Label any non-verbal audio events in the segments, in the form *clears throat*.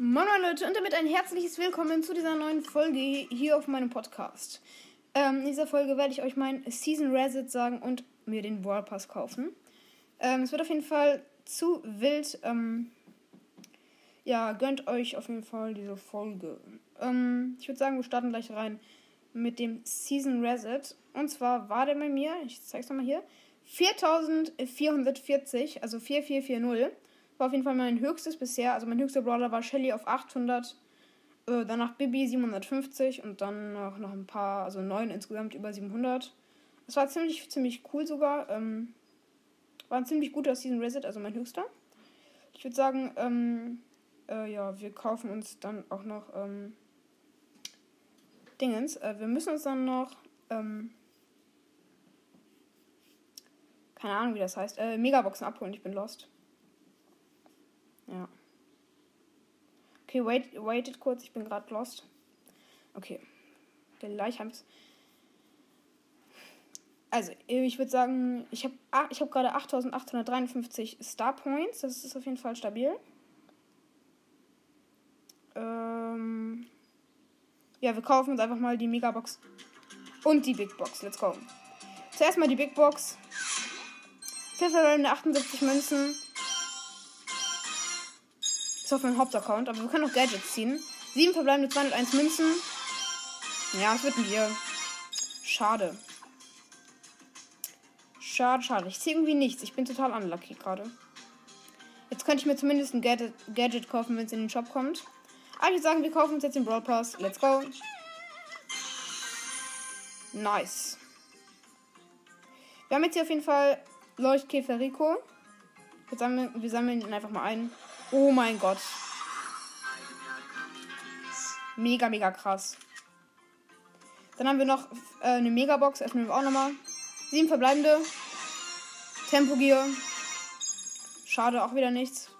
Moin Leute und damit ein herzliches Willkommen zu dieser neuen Folge hier auf meinem Podcast. Ähm, in dieser Folge werde ich euch mein Season Reset sagen und mir den Brawl Pass kaufen. Ähm, es wird auf jeden Fall zu wild. Ähm, ja, gönnt euch auf jeden Fall diese Folge. Ähm, ich würde sagen, wir starten gleich rein mit dem Season Reset. Und zwar war der bei mir, ich zeige es nochmal hier, 4440, also 4440. War auf jeden Fall mein höchstes bisher. Also mein höchster Brawler war Shelly auf 800. Äh, danach Bibi 750 und dann noch, noch ein paar, also neun insgesamt über 700. Das war ziemlich, ziemlich cool sogar. Ähm, war ein ziemlich guter Season Reset, also mein höchster. Ich würde sagen, ähm, äh, ja, wir kaufen uns dann auch noch ähm, Dingens. Äh, wir müssen uns dann noch, ähm, keine Ahnung, wie das heißt, äh, Megaboxen abholen. Ich bin lost. Ja. Okay, wait, waitet kurz, ich bin gerade lost. Okay. Gleich haben Also, ich würde sagen, ich habe ich hab gerade 8853 Star Points. Das ist auf jeden Fall stabil. Ähm ja, wir kaufen uns einfach mal die Megabox und die Big Box. Let's go. Zuerst mal die Big Box. 4 verbleibende 78 Münzen. Ist auf meinem Hauptaccount, aber wir können auch Gadgets ziehen. 7 verbleibende 201 Münzen. Ja, es wird ein Bier. Schade. Schade, schade. Ich ziehe irgendwie nichts. Ich bin total unlucky gerade. Jetzt könnte ich mir zumindest ein Gadget, Gadget kaufen, wenn es in den Shop kommt. Aber ich würde sagen, wir kaufen uns jetzt den Brawl Pass. Let's go. Nice. Wir haben jetzt hier auf jeden Fall Leuchtkäfer Rico. Wir sammeln, wir sammeln ihn einfach mal ein. Oh mein Gott. Mega, mega krass. Dann haben wir noch äh, eine Megabox. Öffnen wir auch nochmal. Sieben verbleibende. Tempogier. Schade, auch wieder nichts.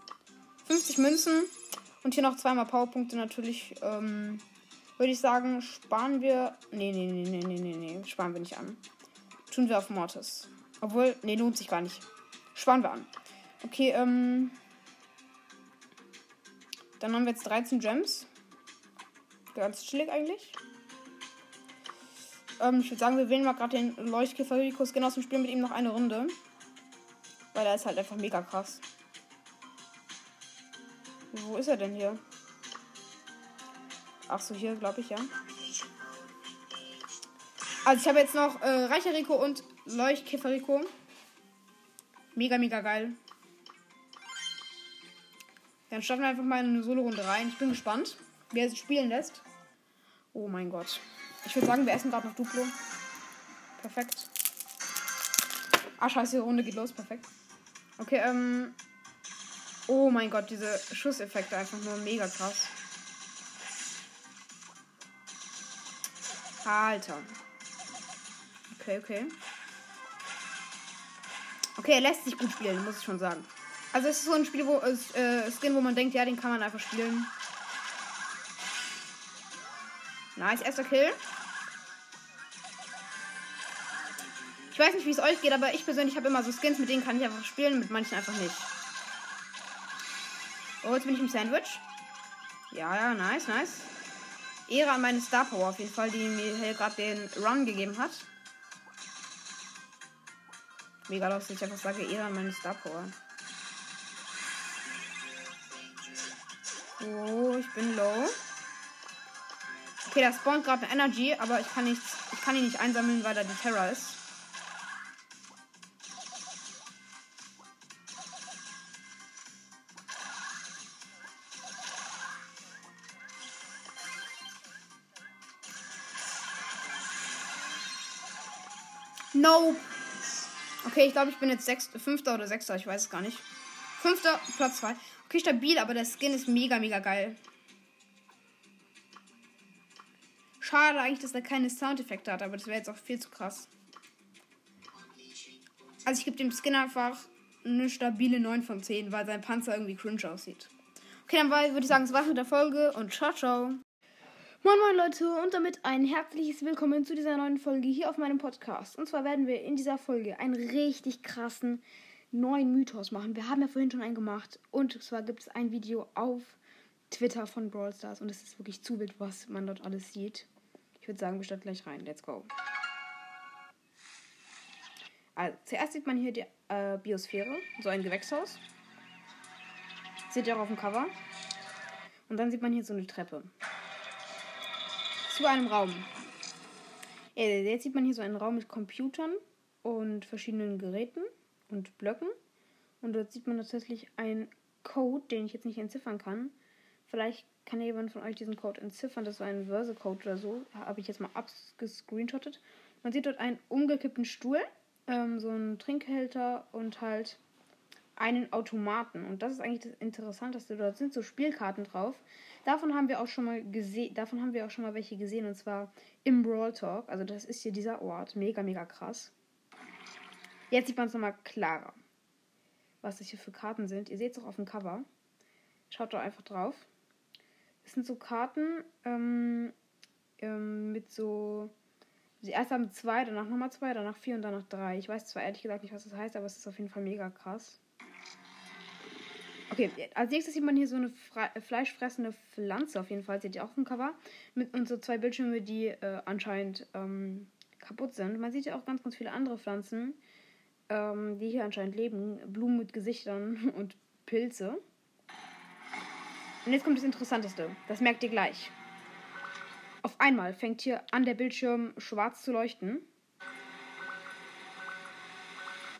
50 Münzen. Und hier noch zweimal Powerpunkte natürlich. Ähm, Würde ich sagen, sparen wir. Nee, nee, nee, nee, nee, nee, nee. Sparen wir nicht an. Tun wir auf Mortis. Obwohl, nee, lohnt sich gar nicht. Sparen wir an. Okay, ähm. Dann haben wir jetzt 13 Gems. Ganz chillig eigentlich. Ähm, ich würde sagen, wir wählen mal gerade den Leuchtkäfer Rico Skin aus dem Spiel mit ihm noch eine Runde. Weil er ist halt einfach mega krass. Wo ist er denn hier? Ach so, hier glaube ich, ja. Also ich habe jetzt noch äh, Reicher Rico und Leuchtkäfer Rico. Mega, mega geil. Dann starten wir einfach mal in eine Solo-Runde rein. Ich bin gespannt, wie er sich spielen lässt. Oh mein Gott. Ich würde sagen, wir essen gerade noch Duplo. Perfekt. Ah, scheiße, die Runde geht los. Perfekt. Okay, ähm. Oh mein Gott, diese Schusseffekte einfach nur mega krass. Alter. Okay, okay. Okay, er lässt sich gut spielen, muss ich schon sagen. Also es ist so ein Spiel, wo äh, Skin, wo man denkt, ja, den kann man einfach spielen. Nice, erster Kill. Ich weiß nicht, wie es euch geht, aber ich persönlich habe immer so Skins, mit denen kann ich einfach spielen, mit manchen einfach nicht. Oh, jetzt bin ich im Sandwich. Ja, ja, nice, nice. Ehre an meine Star Power auf jeden Fall, die mir hier gerade den Run gegeben hat. Mega lustig, ich einfach sage Ehre an meine Star Power. Oh, ich bin low. Okay, da spawnt gerade eine Energy, aber ich kann nichts, ich kann ihn nicht einsammeln, weil da die Terra ist. Nope. Okay, ich glaube, ich bin jetzt sechster, fünfter oder sechster, ich weiß es gar nicht. Fünfter, Platz zwei. Okay, stabil, aber der Skin ist mega, mega geil. Schade eigentlich, dass er keine Soundeffekte hat, aber das wäre jetzt auch viel zu krass. Also ich gebe dem Skin einfach eine stabile 9 von 10, weil sein Panzer irgendwie cringe aussieht. Okay, dann würde ich sagen, das war's mit der Folge und ciao, ciao. Moin moin Leute und damit ein herzliches Willkommen zu dieser neuen Folge hier auf meinem Podcast. Und zwar werden wir in dieser Folge einen richtig krassen neuen Mythos machen. Wir haben ja vorhin schon einen gemacht. Und zwar gibt es ein Video auf Twitter von Brawl Stars und es ist wirklich zu wild, was man dort alles sieht. Ich würde sagen, wir starten gleich rein. Let's go. Also, zuerst sieht man hier die äh, Biosphäre, so ein Gewächshaus. Seht ihr auch auf dem Cover. Und dann sieht man hier so eine Treppe. Zu einem Raum. Jetzt sieht man hier so einen Raum mit Computern und verschiedenen Geräten und Blöcken. Und dort sieht man tatsächlich einen Code, den ich jetzt nicht entziffern kann. Vielleicht kann jemand von euch diesen Code entziffern. Das war ein Verse-Code oder so. Habe ich jetzt mal abgescreenshottet. Man sieht dort einen umgekippten Stuhl, ähm, so einen Trinkbehälter und halt einen Automaten. Und das ist eigentlich das Interessanteste. Dort sind so Spielkarten drauf. Davon haben wir auch schon mal gesehen, davon haben wir auch schon mal welche gesehen und zwar im Brawl Talk. Also das ist hier dieser Ort. Mega, mega krass. Jetzt sieht man es nochmal klarer, was das hier für Karten sind. Ihr seht es auch auf dem Cover. Schaut doch einfach drauf. Es sind so Karten ähm, ähm, mit so. Erst haben zwei, danach nochmal zwei, danach vier und danach drei. Ich weiß zwar ehrlich gesagt nicht, was das heißt, aber es ist auf jeden Fall mega krass. Okay, als nächstes sieht man hier so eine Fre fleischfressende Pflanze auf jeden Fall. Seht ihr auch dem Cover. Mit, und so zwei Bildschirme, die äh, anscheinend ähm, kaputt sind. Man sieht ja auch ganz, ganz viele andere Pflanzen, ähm, die hier anscheinend leben. Blumen mit Gesichtern *laughs* und Pilze. Und jetzt kommt das Interessanteste. Das merkt ihr gleich. Auf einmal fängt hier an der Bildschirm schwarz zu leuchten.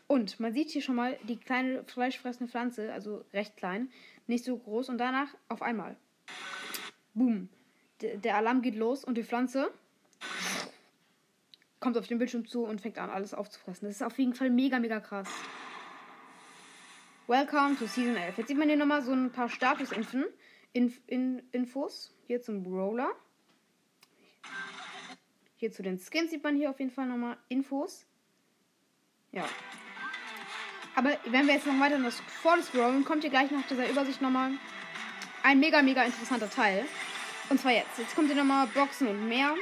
Und man sieht hier schon mal die kleine fleischfressende Pflanze, also recht klein, nicht so groß. Und danach auf einmal. Boom. D der Alarm geht los und die Pflanze kommt auf den Bildschirm zu und fängt an, alles aufzufressen. Das ist auf jeden Fall mega, mega krass. Welcome to Season 11. Jetzt sieht man hier nochmal so ein paar Statusinfos. Inf in. Hier zum Brawler. Hier zu den Skins sieht man hier auf jeden Fall nochmal Infos. Ja, aber wenn wir jetzt noch weiter das vorne scrollen, kommt hier gleich nach dieser Übersicht nochmal ein mega, mega interessanter Teil. Und zwar jetzt. Jetzt kommt hier nochmal Boxen und mehr.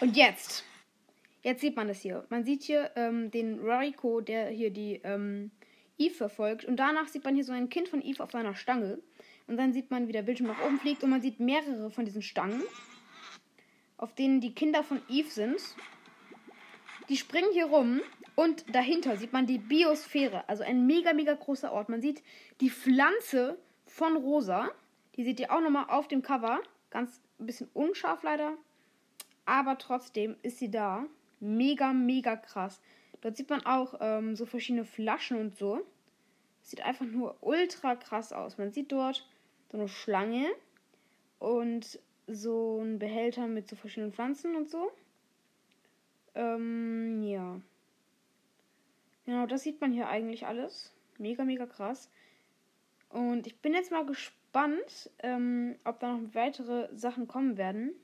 Und jetzt. Jetzt sieht man das hier. Man sieht hier ähm, den Rariko, der hier die ähm, Eve verfolgt. Und danach sieht man hier so ein Kind von Eve auf seiner Stange. Und dann sieht man, wie der Bildschirm nach oben fliegt. Und man sieht mehrere von diesen Stangen, auf denen die Kinder von Eve sind. Die springen hier rum und dahinter sieht man die Biosphäre, also ein mega, mega großer Ort. Man sieht die Pflanze von Rosa. Die seht ihr auch nochmal auf dem Cover. Ganz ein bisschen unscharf leider. Aber trotzdem ist sie da. Mega, mega krass. Dort sieht man auch ähm, so verschiedene Flaschen und so. Sieht einfach nur ultra krass aus. Man sieht dort so eine Schlange und so einen Behälter mit so verschiedenen Pflanzen und so. Ähm, ja. Genau, das sieht man hier eigentlich alles. Mega, mega krass. Und ich bin jetzt mal gespannt, ähm, ob da noch weitere Sachen kommen werden.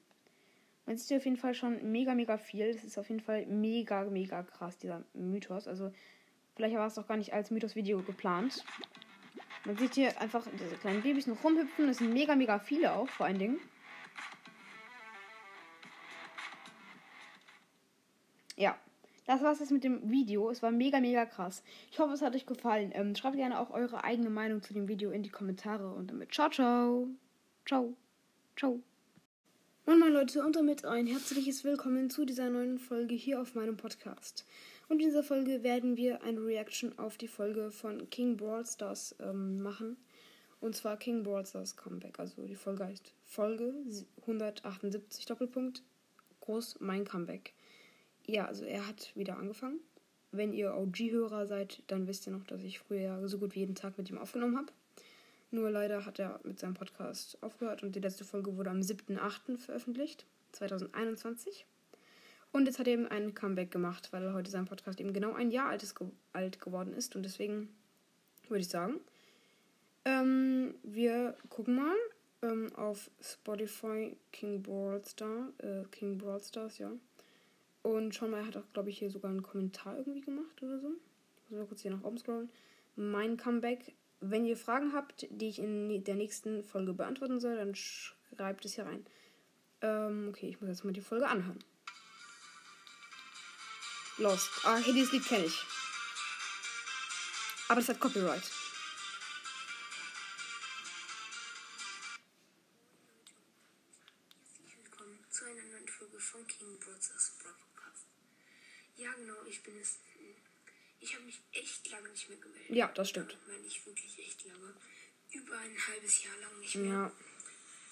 Man sieht hier auf jeden Fall schon mega, mega viel. Das ist auf jeden Fall mega, mega krass, dieser Mythos. Also, vielleicht war es doch gar nicht als Mythos-Video geplant. Man sieht hier einfach diese kleinen Babys noch rumhüpfen. Das sind mega, mega viele auch, vor allen Dingen. Ja, das war's jetzt mit dem Video. Es war mega, mega krass. Ich hoffe, es hat euch gefallen. Ähm, schreibt gerne auch eure eigene Meinung zu dem Video in die Kommentare. Und damit ciao, ciao. Ciao. Ciao. Moin moin Leute und damit ein herzliches Willkommen zu dieser neuen Folge hier auf meinem Podcast. Und in dieser Folge werden wir eine Reaction auf die Folge von King Brawl Stars ähm, machen. Und zwar King Brawl Stars Comeback. Also die Folge heißt Folge 178 Doppelpunkt groß mein Comeback ja, also er hat wieder angefangen. Wenn ihr OG-Hörer seid, dann wisst ihr noch, dass ich früher so gut wie jeden Tag mit ihm aufgenommen habe. Nur leider hat er mit seinem Podcast aufgehört und die letzte Folge wurde am 7.8. veröffentlicht, 2021. Und jetzt hat er eben ein Comeback gemacht, weil heute sein Podcast eben genau ein Jahr alt, ist, alt geworden ist. Und deswegen würde ich sagen, ähm, wir gucken mal ähm, auf Spotify King Brawl Star, äh, King Brawl Stars, ja. Und schon mal, hat auch, glaube ich, hier sogar einen Kommentar irgendwie gemacht oder so. Muss mal kurz hier nach oben scrollen. Mein Comeback. Wenn ihr Fragen habt, die ich in der nächsten Folge beantworten soll, dann schreibt es hier rein. Ähm, okay, ich muss jetzt mal die Folge anhören. Lost. Ah, hey, dieses Lied kenne ich. Aber es hat Copyright. zu einer neuen Folge von King Brothers Broadcast. Ja, genau, ich bin es, ich habe mich echt lange nicht mehr gemeldet. Ja, das stimmt. Damit meine ich wirklich echt lange. Über ein halbes Jahr lang nicht mehr. Ja.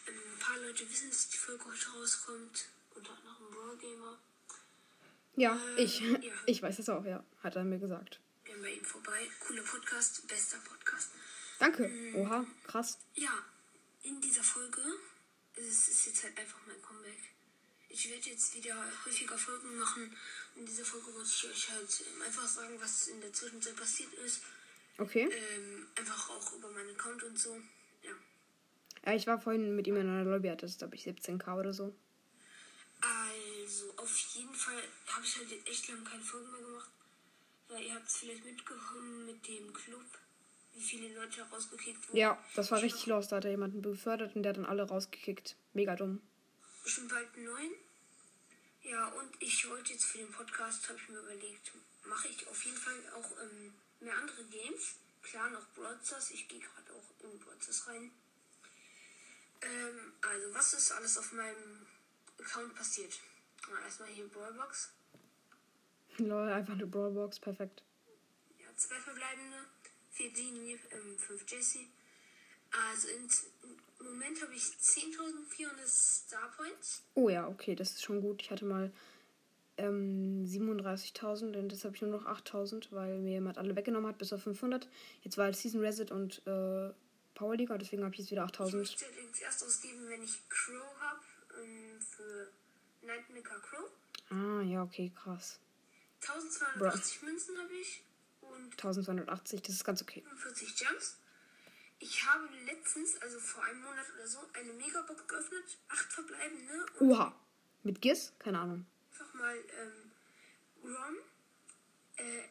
Ähm, ein paar Leute wissen, dass die Folge heute rauskommt. Unter anderem Brawl Gamer. Ja, Äh, ich. ja. Ich weiß das auch, ja. Hat er mir gesagt. Gehen bei ihm vorbei. Cooler Podcast, bester Podcast. Danke. Oha, krass. Ja, in dieser Folge, es ist jetzt halt einfach mein Comeback. Ich werde jetzt wieder häufiger Folgen machen. In dieser Folge wollte ich euch halt ähm, einfach sagen, was in der Zwischenzeit passiert ist. Okay. Ähm, einfach auch über meinen Account und so. Ja. Ja, ich war vorhin mit ihm in einer Lobby, hatte das, glaube ich, 17k oder so. Also, auf jeden Fall habe ich halt echt lange keine Folgen mehr gemacht. Weil ihr habt es vielleicht mitbekommen mit dem Club, wie viele Leute rausgekickt wurden. Ja, das war Ich richtig los. Da hat er jemanden befördert und der hat dann alle rausgekickt. Mega dumm. bestimmt bald neun. Ja, und ich wollte jetzt für den Podcast, habe ich mir überlegt, mache ich auf jeden Fall auch ähm, mehr andere Games. Klar, noch Broadstars. Ich gehe gerade auch in Broadstars rein. Ähm, also, was ist alles auf meinem Account passiert? Na, erstmal hier Brawlbox. *laughs* Lol, einfach eine Brawlbox, perfekt. Ja, zwei verbleibende. Vier Genie, ähm, fünf Jesse. Also, in, im Moment habe ich 10.400 Star Points. Oh ja, okay, das ist schon gut. Ich hatte mal ähm, 37.000 und jetzt habe ich nur noch 8.000, weil mir jemand alle weggenommen hat, bis auf 500. Jetzt war halt Season Reset und äh, Power League, deswegen habe ich jetzt wieder Ich 8.000. möchte allerdings erst ausgeben, wenn ich Crow habe. Ähm, für Nightmaker Crow. Ah, ja, okay, krass. 1280 Münzen habe ich. Und 1280, das ist ganz okay. 45 Jumps. Ich habe letztens, also vor einem Monat oder so, eine Megabox geöffnet. Acht verbleibende. Und Oha. Mit Giz? Keine Ahnung. einfach mal ähm, Ron, äh,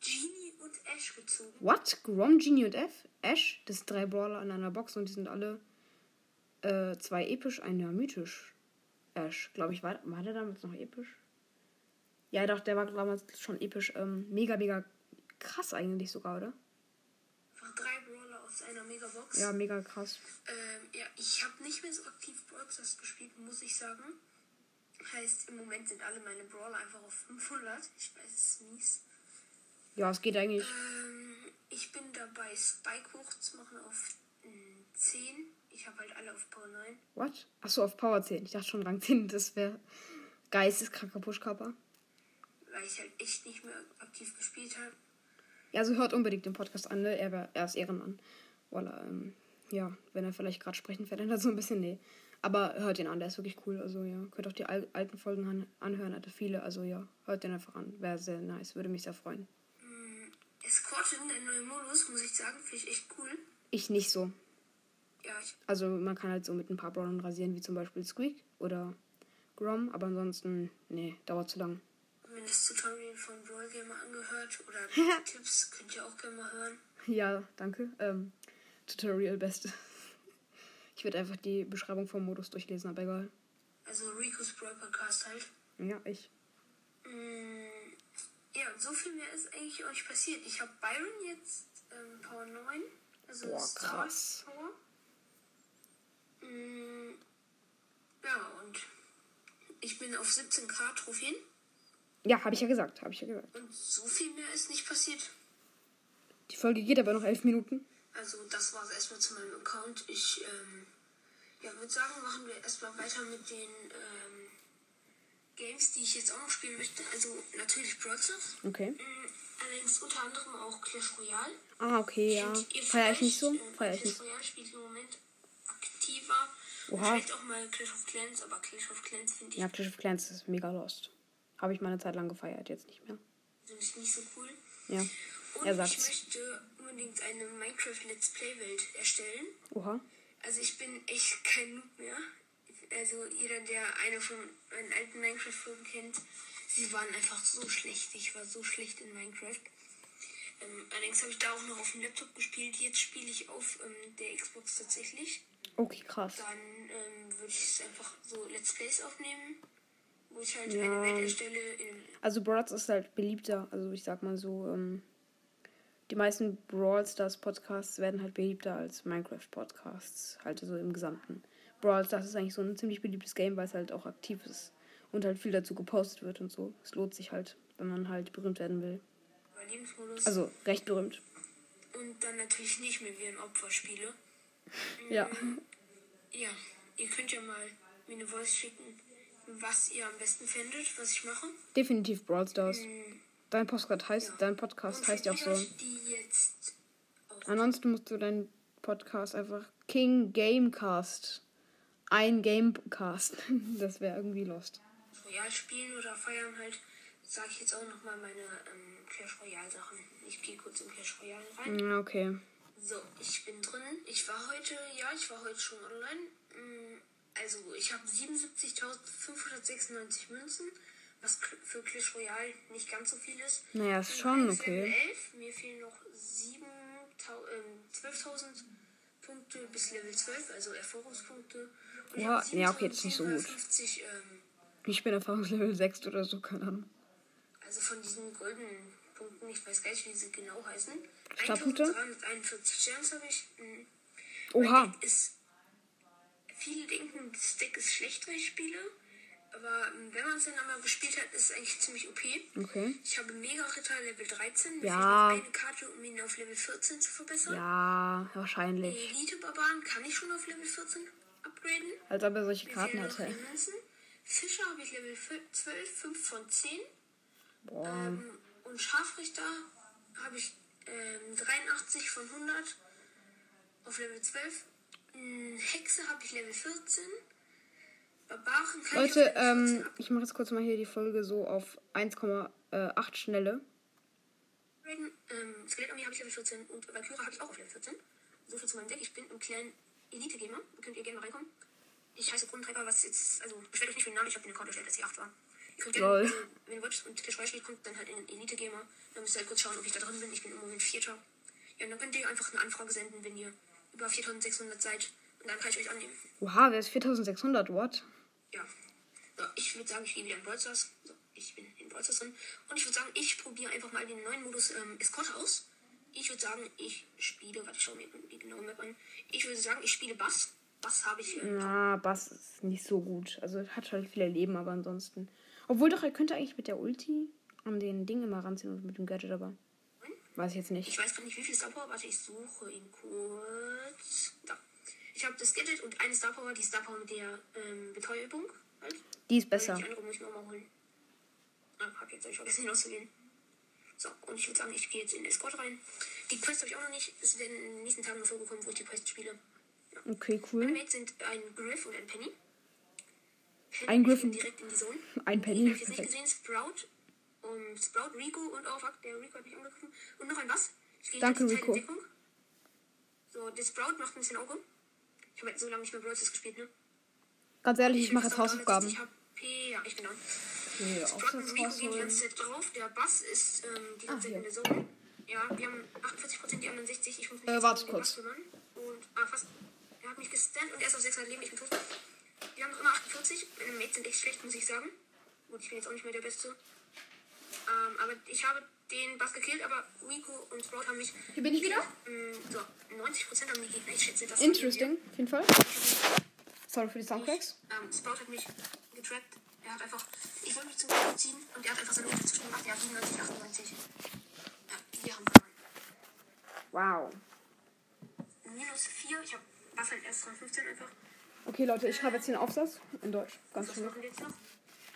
Genie und Ash gezogen. What? Grom, Genie und F? Ash? Das sind drei Brawler in einer Box und die sind alle äh, zwei episch, einer mythisch. Ash, glaube ich, war, war der damals noch episch? Ja, doch, der war damals schon episch. Ähm, mega, mega krass eigentlich sogar, oder? Einfach drei Einer Megabox. Ja, mega krass. Ähm, ja, ich habe nicht mehr so aktiv Broadcast gespielt, muss ich sagen. Heißt, im Moment sind alle meine Brawler einfach auf 500. Ich weiß, es ist mies. Ja, es geht eigentlich. Ähm, ich bin dabei, Spike hochzumachen auf mm, 10. Ich habe halt alle auf Power 9. What? Achso, auf Power 10. Ich dachte schon Rang 10, das wäre geisteskranker Pushkörper. Weil ich halt echt nicht mehr aktiv gespielt habe. Ja, also hört unbedingt den Podcast an, ne? Er, er ist Ehrenmann. Voila, ähm, ja, wenn er vielleicht gerade sprechen verändert, so ein bisschen, nee. Aber hört ihn an, der ist wirklich cool. Also ja, könnt auch die al alten Folgen an anhören, hatte viele. Also ja, hört den einfach an. Wäre sehr nice, würde mich sehr freuen. Escorten, der neue Modus, muss ich sagen, finde ich echt cool. Ich nicht so. Ja, ich, Also man kann halt so mit ein paar Brawlern rasieren, wie zum Beispiel Squeak oder Grom, aber ansonsten, nee, dauert zu lang. wenn das Tutorial von Brawl Gamer angehört oder *laughs* Tipps, könnt ihr auch gerne mal hören. Ja, danke. Ähm, Tutorial beste. *laughs* Ich würde einfach die Beschreibung vom Modus durchlesen, aber egal. Also Rico's Brawl Podcast halt. Ja, ich. Mm, Ja, und so viel mehr ist eigentlich auch nicht passiert. Ich habe Byron jetzt ähm, Power 9. Also Boah, Star krass. Power. Mm, Ja, und ich bin auf 17k Trophäen. Ja, habe ich ja gesagt, habe ich ja gesagt. Und so viel mehr ist nicht passiert. Die Folge geht aber noch elf Minuten. Also das war es erstmal zu meinem Account. Ich ähm, ja, würde sagen, machen wir erstmal weiter mit den ähm, Games, die ich jetzt auch noch spielen möchte. Also natürlich Stars. Okay. Mm, Allerdings unter anderem auch Clash Royale. Ah, okay, ja. Feier ich nicht so? äh, Feier ich Clash nicht. Royale spielt im Moment aktiver. Oha. Vielleicht auch mal Clash of Clans, aber Clash of Clans finde ich Ja, Clash of Clans ist mega lost. Habe ich mal eine Zeit lang gefeiert, jetzt nicht mehr. persönlich nicht so cool. Ja. Und Er ich sagt's. möchte unbedingt eine Minecraft Let's Play Welt erstellen. Oha. Also ich bin echt kein Noob mehr. Also jeder, der eine von meinen alten Minecraft-Folgen kennt, sie waren einfach so schlecht. Ich war so schlecht in Minecraft. Ähm, allerdings habe ich da auch noch auf dem Laptop gespielt. Jetzt spiele ich auf ähm, der Xbox tatsächlich. Okay, krass. Dann ähm, würde ich es einfach so Let's Plays aufnehmen, wo ich halt Ja. eine Welt erstelle. Also Brawls ist halt beliebter. Also ich sag mal so, ähm, die meisten Brawl Stars Podcasts werden halt beliebter als Minecraft Podcasts. Halt so im Gesamten. Brawl Stars ist eigentlich so ein ziemlich beliebtes Game, weil es halt auch aktiv ist und halt viel dazu gepostet wird und so. Es lohnt sich halt, wenn man halt berühmt werden will. Also recht berühmt. und dann natürlich nicht mehr wie ein Opfer spiele. Ja. Ja, ihr könnt ja mal mir eine Voice schicken, was ihr am besten findet, was ich mache. Definitiv Brawl Stars. Dein Podcast heißt, dein Podcast heißt ja auch so. Ansonsten musst du deinen Podcast einfach King Gamecast. Ein Gamecast. *laughs* Das wäre irgendwie lost. Royal spielen oder feiern halt, sage ich jetzt auch nochmal meine ähm, Clash Royale Sachen. Ich gehe kurz in Clash Royale rein. Ja, Okay. So, ich bin drin. Ich war heute, ja, ich war heute schon online. Mm, Also, ich habe 77.596 Münzen, was für Clash Royale nicht ganz so viel ist. Naja, ist schon okay. 11. Mir fehlen noch 7.000, ähm, 12.000 Punkte bis Level 12, also Erfahrungspunkte. Und hab ja, okay, das ist nicht so gut. 7.750, ähm, Ich bin Erfahrungslevel 6 oder so, keine Ahnung. also von diesen goldenen Punkten, ich weiß gar nicht, wie sie genau heißen. Startpunkte? 1341 Gems habe ich. Mm. Oha. Ist. Viele denken, das Deck ist schlecht, weil ich spiele. Aber ähm, wenn man es dann einmal gespielt hat, ist es eigentlich ziemlich OP. Okay. Ich habe Mega Ritter Level 13. Mir Ja. eine Karte, um ihn auf Level 14 zu verbessern. Ja, wahrscheinlich. Elite Barbaren kann ich schon auf Level 14 upgraden. Als ob er solche Karten hatte. Fischer habe ich Level 12, 5 von 10. Boah. Ähm, und Scharfrichter habe ich ähm, 83 von 100 auf Level 12. Mm, Hexe habe ich Level 14. Leute, ich auf Level 14 ähm, ich mache jetzt kurz mal hier die Folge so auf 1,8 Schnelle. upgraden. Ähm, Skelettarmee habe ich Level 14 und Valkyrie habe ich auch auf Level 14. So viel zu meinem Deck. Ich bin im kleinen Elite-Gamer. Könnt ihr gerne mal reinkommen. Ich heiße Grundtreiber, was jetzt, also beschwert euch nicht für den Namen, ich habe den Account erstellt, als ich 8 war. Ihr könnt gerne, Lol. also, wenn ihr wollt und Royale spielt, kommt dann halt in den Elite-Gamer. Dann müsst ihr halt kurz schauen, ob ich da drin bin. Ich bin im Moment Vierter. Ja, und dann könnt ihr einfach eine Anfrage senden, wenn ihr über 4600 seid. Und dann kann ich euch annehmen. Oha, wer ist 4600? What? Ja. So, ich würde sagen, ich gehe wieder in Stars. So, ich bin in Stars drin. Und ich würde sagen, ich probiere einfach mal den neuen Modus ähm, Escort aus. Ich würde sagen, ich spiele, warte, ich schau mir die genaue Map an. Ich würde sagen, ich spiele Bass. Bass habe ich. Ähm, Na, Bass ist nicht so gut. Also hat halt viele Leben, aber ansonsten. Obwohl doch, er könnte eigentlich mit der Ulti an den Ding immer ranziehen und mit dem Gadget aber. Weiß ich jetzt nicht. Ich weiß gar nicht, wie viel Star Power. Warte, ich suche ihn kurz. Da. Ich habe das Gadget und eine Star Power, die Star Power mit der ähm, Betäubung. Halt. Die ist besser. Die andere muss ich mir mal holen. Ah, hab jetzt hab ich vergessen hinauszugehen. So, und ich würde sagen, ich gehe jetzt in Escort rein. Die Quest habe ich auch noch nicht. Es werden in den nächsten Tagen eine Folge kommen, wo ich die Quest spiele. Okay, Meine cool. Mates sind ein Griff und ein Penny. Penny Ein Griff direkt in die Zone. Ein Penny. ich jetzt nicht gesehen. Sprout. Und Sprout, Rico und oh fuck, der Rico hat mich angegriffen. Und noch ein gehe Danke, Rico. So, der Sprout macht ein bisschen Auge. Ich habe halt so lange nicht mehr Brawl gespielt, ne? Ganz ehrlich, ich mache jetzt Hausaufgaben. 360 HP. Ja, ich bin dran. Okay, Sprout und Rico gehen die ganze Zeit drauf. Der Bass ist ähm, die ganze Ah, Zeit hier. in der Zone. Ja, wir haben 48%, die anderen 60. Ich muss mich Äh, jetzt warte kurz. Und, ah, fast. Er hat mich gestunt und er ist auf 600 Leben. Ich bin tot. Wir haben noch immer 48. Meine Mates sind echt schlecht, muss ich sagen. Gut, ich bin jetzt auch nicht mehr der Beste. Ähm, aber ich habe den Bass gekillt, aber Rico und Sprout haben mich. Hier bin ich wieder. Ähm, so, 90% haben die Gegner. Ich schätze, das Interesting, auf jeden Fall. Sorry für die Soundtracks. ähm, Sprout hat mich getrappt. Er hat einfach. Ich wollte mich zum Gegner ziehen und er hat einfach seine zu gemacht. Er hat 97, 98. Ja, wir haben verloren. Wow. Minus 4. Ich habe was halt erst von 15 einfach. Okay, Leute, ich schreibe jetzt hier einen Aufsatz in Deutsch. Ganz Was schnell. machen wir jetzt noch?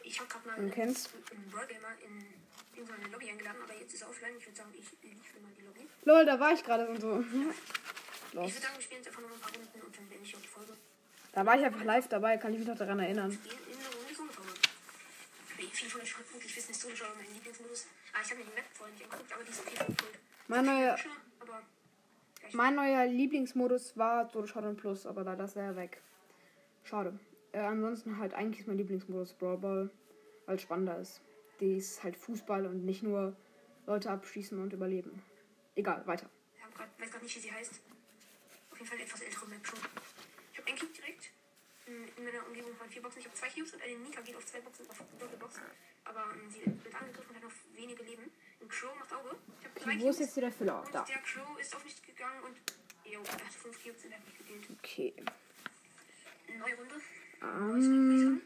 Ich habe gerade mal einen Brawl Gamer in, in so eine Lobby eingeladen, aber jetzt ist er offline. Ich würde sagen, ich liefere mal die Lobby. Lol, da war ich gerade und so. Ich Los. würde sagen, wir spielen jetzt einfach noch ein paar Runden und dann beende ich auch die Folge. Da war ich einfach live dabei, kann ich mich noch daran erinnern. Viele von euch wirklich wissen, ist Solo-Power mein Lieblingsmodus? Ah, ich habe mir die Map vorhin nicht angeguckt, aber die ist okay Gold. Mein neuer, mein neuer Lieblingsmodus war Solo Showdown Plus, aber leider ist er weg. Schade. Äh, ansonsten halt eigentlich ist mein Lieblingsmodus Brawl Ball, weil es spannender ist. Die ist halt Fußball und nicht nur Leute abschießen und überleben. Egal, weiter. ich hab grad, weiß gerade nicht, wie sie heißt. Auf jeden Fall etwas ältere Map schon. Ich habe einen Cube direkt. In in meiner Umgebung waren vier Boxen. Ich habe zwei Cubes und eine Nika geht auf zwei Boxen auf Doppelboxen. Aber ähm, sie wird angegriffen und hat noch wenige Leben. Ein Crow macht Auge. Ich habe drei Wo ist Cubes. jetzt hier der Füller? Da. der Crow ist auf mich gegangen und. Jo, er hat fünf Cubes und hat mich gekillt. Okay. Neue Runde. Am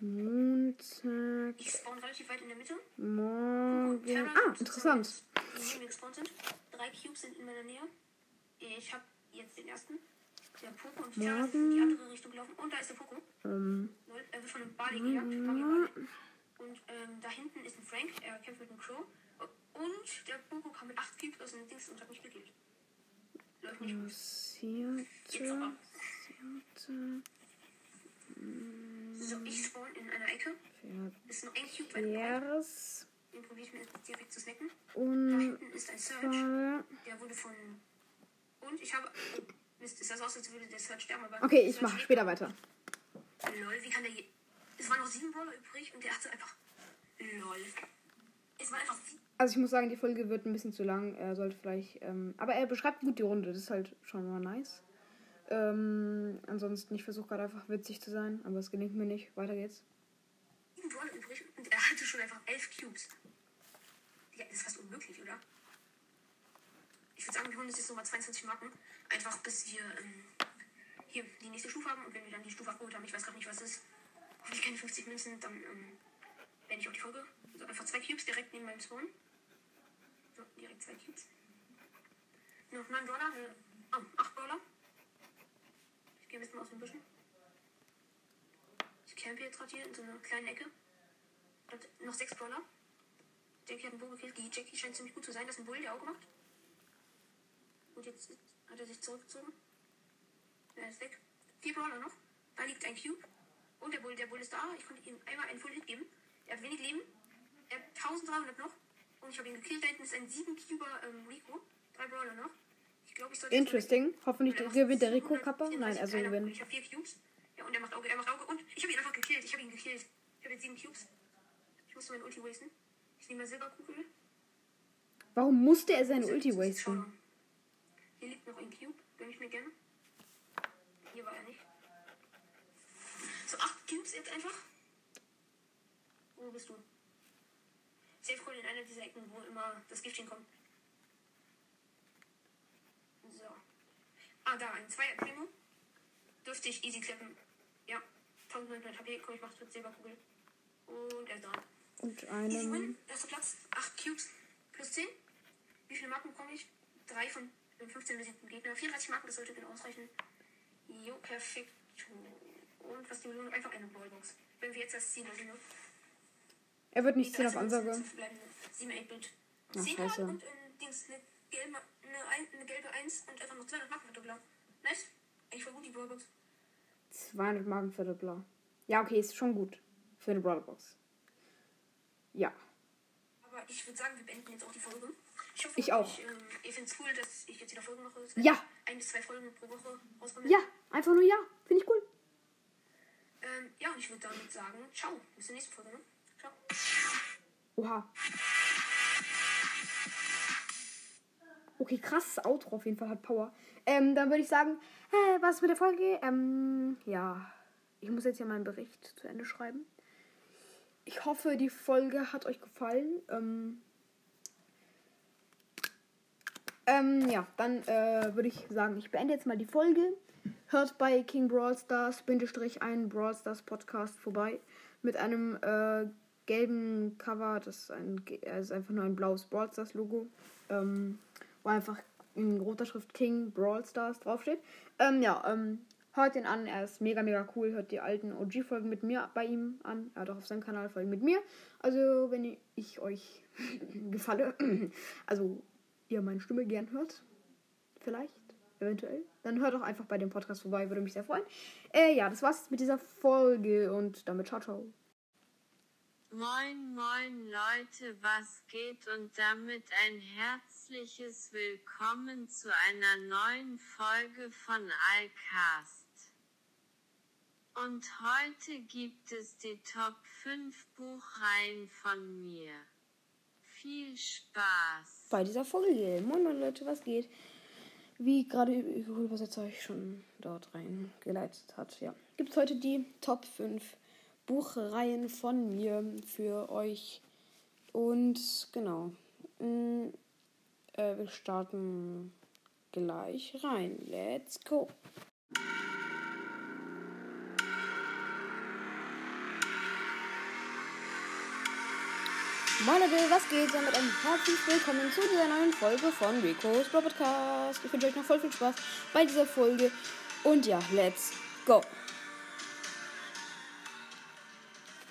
Montag. Ich spawn relativ weit in der Mitte. Morgen. Ah, interessant. Die gespawnt sind. Drei Cubes sind in meiner Nähe. Ich habe jetzt den ersten. Der Poco und Terran sind in die andere Richtung gelaufen. Und da ist der Poco. Ähm, Lol, Er wird von einem Barley gejagt. Und ähm, da hinten ist ein Frank. Er kämpft mit einem Crow. Und der Poco kam mit 8 Cubes aus dem Dings und hat mich gekillt. Passierte, So, ich spawn in einer Ecke. Ist noch ein Cube breit. Vers. Den probiere ich mir direkt zu snacken. Da hinten ist ein Search. Der wurde von. Und ich habe. Oh, Mist, ist das aus, als würde der Search sterben, aber. Okay, ich mache später weiter. Lol, wie kann der je. Es waren noch sieben Brawler übrig und der hatte einfach. Lol. Es waren einfach sieben. Also ich muss sagen, die Folge wird ein bisschen zu lang. Er sollte vielleicht. Ähm, aber er beschreibt gut die Runde. Das ist halt schon mal nice. Ähm, ansonsten, ich versuche gerade einfach witzig zu sein, aber es gelingt mir nicht. Weiter geht's. übrig und er hatte schon einfach elf Cubes. Ja, das ist fast unmöglich, oder? Ich würde sagen, wir holen uns jetzt nochmal 22 Marken. Einfach bis wir ähm, hier die nächste Stufe haben. Und wenn wir dann die Stufe abgeholt haben, ich weiß gerade nicht, was es ist. Hoffentlich keine 50 Münzen, dann ähm, beende ich auch die Folge. Also einfach zwei Cubes direkt neben meinem Spawn. So, direkt zwei Cubes. Noch 9 Brawler. Äh, oh, 8 Brawler. Ich gehe ein bisschen aus den Büschen. Ich campe jetzt gerade hier in so einer kleinen Ecke. Und noch 6 Brawler. Jackie hat einen Bull gekillt. Die Jackie scheint ziemlich gut zu sein. Das ist ein Bull, der Auge macht. Und jetzt hat er sich zurückgezogen. Er ist weg. Vier Brawler noch. Da liegt ein Cube. Und der Bull, der Bull ist da. Ich konnte ihm einmal einen Full Hit geben. Er hat wenig Leben. Er hat 1300 noch. Und ich habe ihn gekillt. Da hinten ist ein 7 Cuber ähm, Rico. Drei Brawler noch. Ich glaube, ich sollte. Interesting. Hoffentlich gewinnt der Rico 734 Kappa. Nein, also gewinnt. Ich habe vier Cubes. Ja, und er macht Auge, er macht Auge. Und ich habe ihn einfach gekillt. Ich habe ihn gekillt. Ich habe jetzt sieben Cubes. Ich musste mein Ulti wasten. Ich nehme mal Silberkugel. Warum musste er seine Ulti wasten? Hier liegt noch ein Cube. Gönn ich mir gerne. Hier war er nicht. So, acht Cubes jetzt einfach. Wo bist du? Safe in einer dieser Ecken, wo immer das Gift hinkommt. So. Ah, da, ein Zweier Primo. Dürfte ich easy klappen. Ja. 1900 HP. Komm, ich mach's mit Silberkugel. Und er ist da. Und Easy einem. Win, erster Platz, 8 Cubes plus 10. Wie viele Marken bekomme ich? 3 von dem 15 besiegten Gegner. 34 Marken, das sollte genau ausreichen. Jo, perfekt. Und was die Belohnung? Einfach eine Ballbox. Wenn wir jetzt das Ziel also, ne? Er wird nicht 10 auf 13 Ansage. Münzen verbleibende 7 8-Bit. Ach, 10 scheiße. und ähm, Dings, eine gelbe, eine, ein- eine gelbe 1 und einfach noch 200 Marken verdoppler. Nice. Eigentlich voll gut, die Ballbox. 200 Marken für Doppler. Ja, okay, ist schon gut. Für eine Brawlerbox. Ja. Aber ich würde sagen, wir beenden jetzt auch die Folge. Ich hoffe, Ich auch. Ich, ähm, ihr findet es cool, dass ich jetzt wieder Folgen mache. Ja. Ein bis zwei Folgen pro Woche rauskommen. Ja, einfach nur ja. Finde ich cool. Ähm, ja, und ich würde damit sagen, ciao. Bis zur nächsten Folge. Ne? Oha. Okay, krasses Outro auf jeden Fall, hat Power. Ähm, dann würde ich sagen, äh, was mit der Folge? Ähm, ja. Ich muss jetzt ja meinen Bericht zu Ende schreiben. Ich hoffe, die Folge hat euch gefallen. Ähm, ähm, ja, dann äh, würde ich sagen, ich beende jetzt mal die Folge. Hört bei King Brawl Stars, Bindestrich, ein Brawl Stars Podcast vorbei. Mit einem äh, gelben Cover. Das ist, ein, ge- äh, ist einfach nur ein blaues Brawl Stars Logo. Ähm, wo einfach in roter Schrift King Brawl Stars draufsteht. Ähm, ja, ähm, hört ihn an. Er ist mega, mega cool. Hört die alten OG-Folgen mit mir bei ihm an. Er hat auch auf seinem Kanal Folgen mit mir. Also, wenn ich euch *laughs* gefalle, *clears throat* also ihr meine Stimme gern hört, vielleicht, eventuell, dann hört doch einfach bei dem Podcast vorbei, würde mich sehr freuen. Äh, ja, das war's mit dieser Folge und damit ciao, ciao. Moin, moin Leute, was geht und damit ein herzliches Willkommen zu einer neuen Folge von Alcast. Und heute gibt es die Top 5 Buchreihen von mir. Viel Spaß! bei dieser Folge. Moin Moin Leute, was geht? Wie gerade Google Übersetzer euch schon dort reingeleitet hat, ja. Gibt es heute die Top 5 Buchreihen Buchreihen von mir für euch. Und genau, mh, äh, wir starten gleich rein. Let's go! Moin Leute, was geht? Damit ein herzlich willkommen zu dieser neuen Folge von Rico's Podcast. Ich wünsche euch noch voll viel Spaß bei dieser Folge. Und ja, let's go!